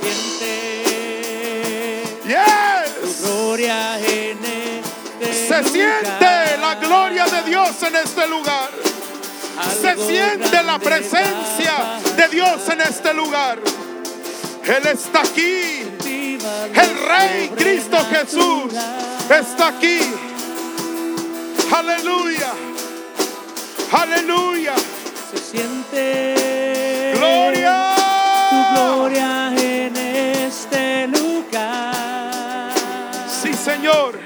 Se siente tu Yes. gloria en este Se siente la gloria de Dios en este lugar. Se siente la presencia de Dios en este lugar. Él está aquí. El Rey Cristo Jesús está aquí. Aleluya. Aleluya. Se siente Gloria. tu gloria en este lugar. Sí, Señor.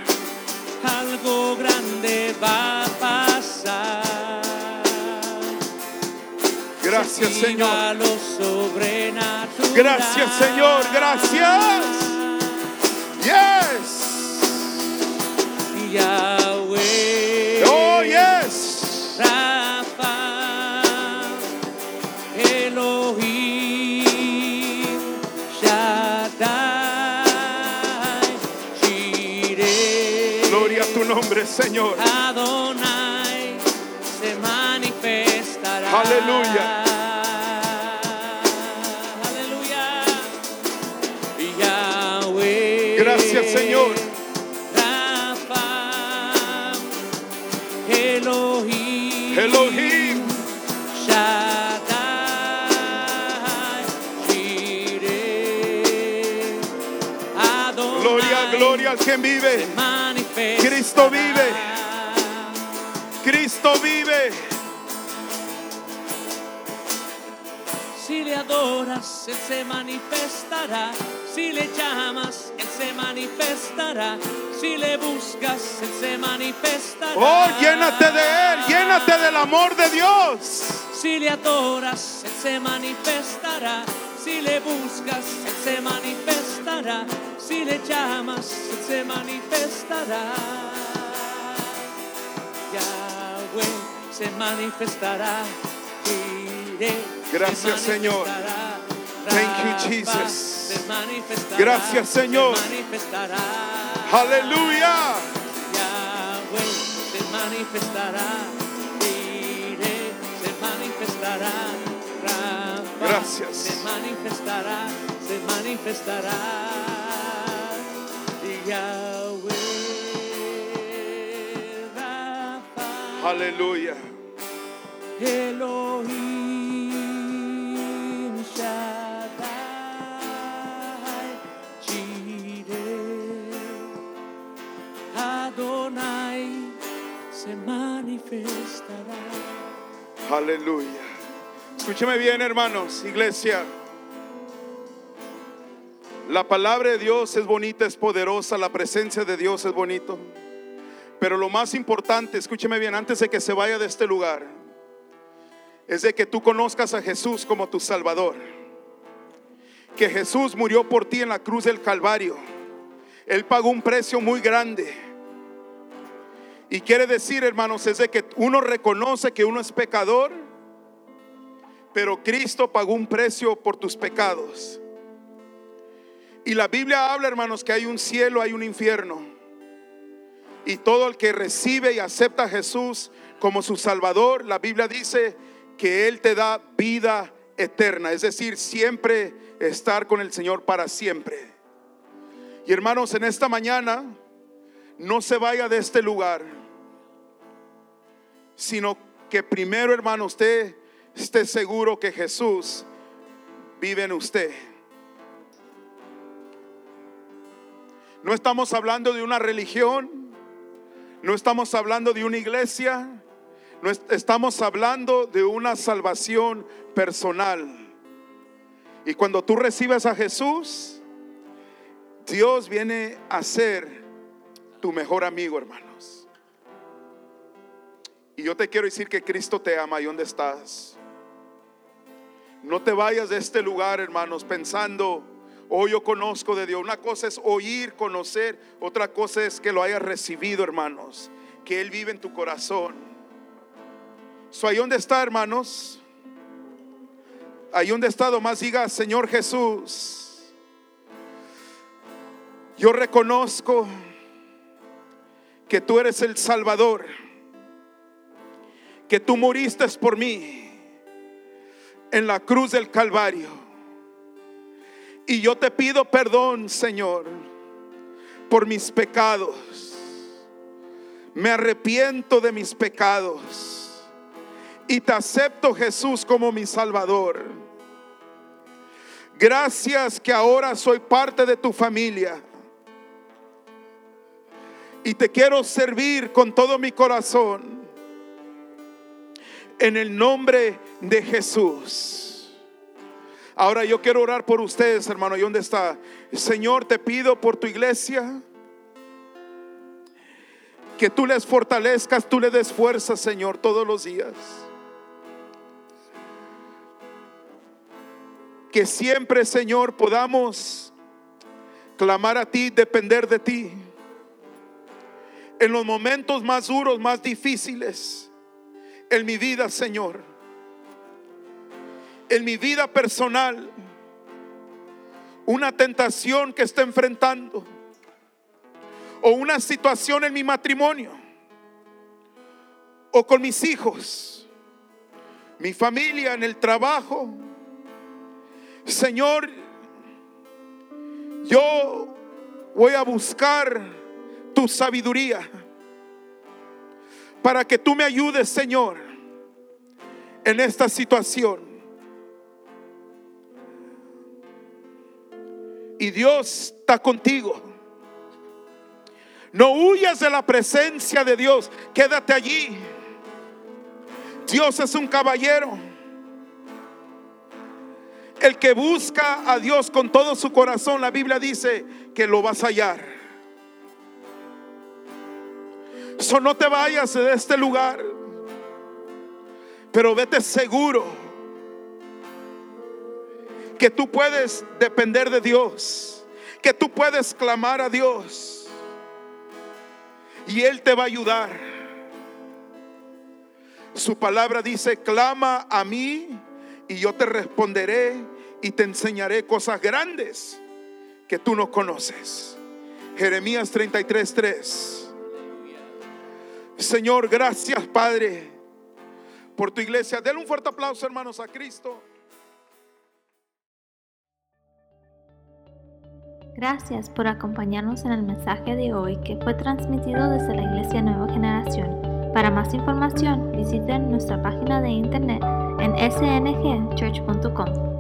Algo grande va a pasar. Gracias, Se Señor. Lo. Gracias, Señor. Gracias. Yahweh. Oh, yes. Rafa, Elohim, Shaddai, Jireh, Gloria a tu nombre, Señor. Adonai, se manifestará. Aleluya. Aleluya. Yahweh. Gracias, Señor. Al que vive. Cristo vive. Cristo vive. Si le adoras, Él se manifestará. Si le llamas, Él se manifestará. Si le buscas, Él se manifestará. Oh, llénate de Él. Llénate del amor de Dios. Si le adoras, Él se manifestará. Si le buscas, Él se manifestará. Si le llamas, Él se manifestará. Yahweh se manifestará. Se Gracias, Señor. manifestará. Thank you, Jesus. Gracias, Señor. Se. Aleluya. Yahweh se manifestará, Jireh se manifestará, Rafa Gracias. se manifestará, se manifestará, Yahweh, Aleluya. Elohim, Shaddai, Jireh. Adonai se manifestará. Aleluya. Escúcheme bien, hermanos, iglesia. La palabra de Dios es bonita, es poderosa, la presencia de Dios es bonito. Pero lo más importante, escúcheme bien, antes de que se vaya de este lugar, es de que tú conozcas a Jesús como tu Salvador. Que Jesús murió por ti en la cruz del Calvario. Él pagó un precio muy grande. Y quiere decir, hermanos, es de que uno reconoce que uno es pecador, pero Cristo pagó un precio por tus pecados. Y la Biblia habla, hermanos, que hay un cielo, hay un infierno. Y todo el que recibe y acepta a Jesús como su Salvador, la Biblia dice que Él te da vida eterna, es decir, siempre estar con el Señor para siempre. Y hermanos, en esta mañana no se vaya de este lugar, sino que primero, hermano, usted esté seguro que Jesús vive en usted. No estamos hablando de una religión, no estamos hablando de una iglesia, no est- estamos hablando de una salvación personal. Y cuando tú recibes a Jesús, Dios viene a ser tu mejor amigo, hermanos. Y yo te quiero decir que Cristo te ama y dónde estás. No te vayas de este lugar, hermanos, pensando, oh, yo conozco de Dios. Una cosa es oír, conocer, otra cosa es que lo hayas recibido, hermanos, que Él vive en tu corazón. So, ahí donde está, hermanos, ahí donde está, más diga, Señor Jesús, yo reconozco que tú eres el Salvador, que tú moriste por mí en la cruz del Calvario. Y yo te pido perdón, Señor, por mis pecados. Me arrepiento de mis pecados. y te acepto Jesús como mi Salvador. Gracias que ahora soy parte de tu familia. Y te quiero servir con todo mi corazón. En el nombre de Jesús. Ahora yo quiero orar por ustedes, hermano. ¿Y dónde está? Señor, te pido por tu iglesia que tú les fortalezcas, tú le des fuerza, Señor, todos los días. Que siempre, Señor, podamos clamar a ti, depender de ti. En los momentos más duros, más difíciles, en mi vida, Señor. En mi vida personal, una tentación que está enfrentando o una situación en mi matrimonio o con mis hijos, mi familia, en el trabajo. Señor, yo voy a buscar tu sabiduría para que tú me ayudes, Señor, en esta situación. Y Dios está contigo. No huyas de la presencia de Dios. Quédate allí. Dios es un caballero. El que busca a Dios con todo su corazón, la Biblia dice que lo vas a hallar. So no te vayas de este lugar, pero vete seguro que tú puedes depender de Dios, que tú puedes clamar a Dios y Él te va a ayudar. Su palabra dice, clama a mí y yo te responderé y te enseñaré cosas grandes que tú no conoces. Jeremías 33, 3. Señor, gracias Padre por tu iglesia. Denle un fuerte aplauso hermanos a Cristo. Gracias por acompañarnos en el mensaje de hoy que fue transmitido desde la Iglesia Nueva Generación. Para más información, visiten nuestra página de internet en sngchurch.com.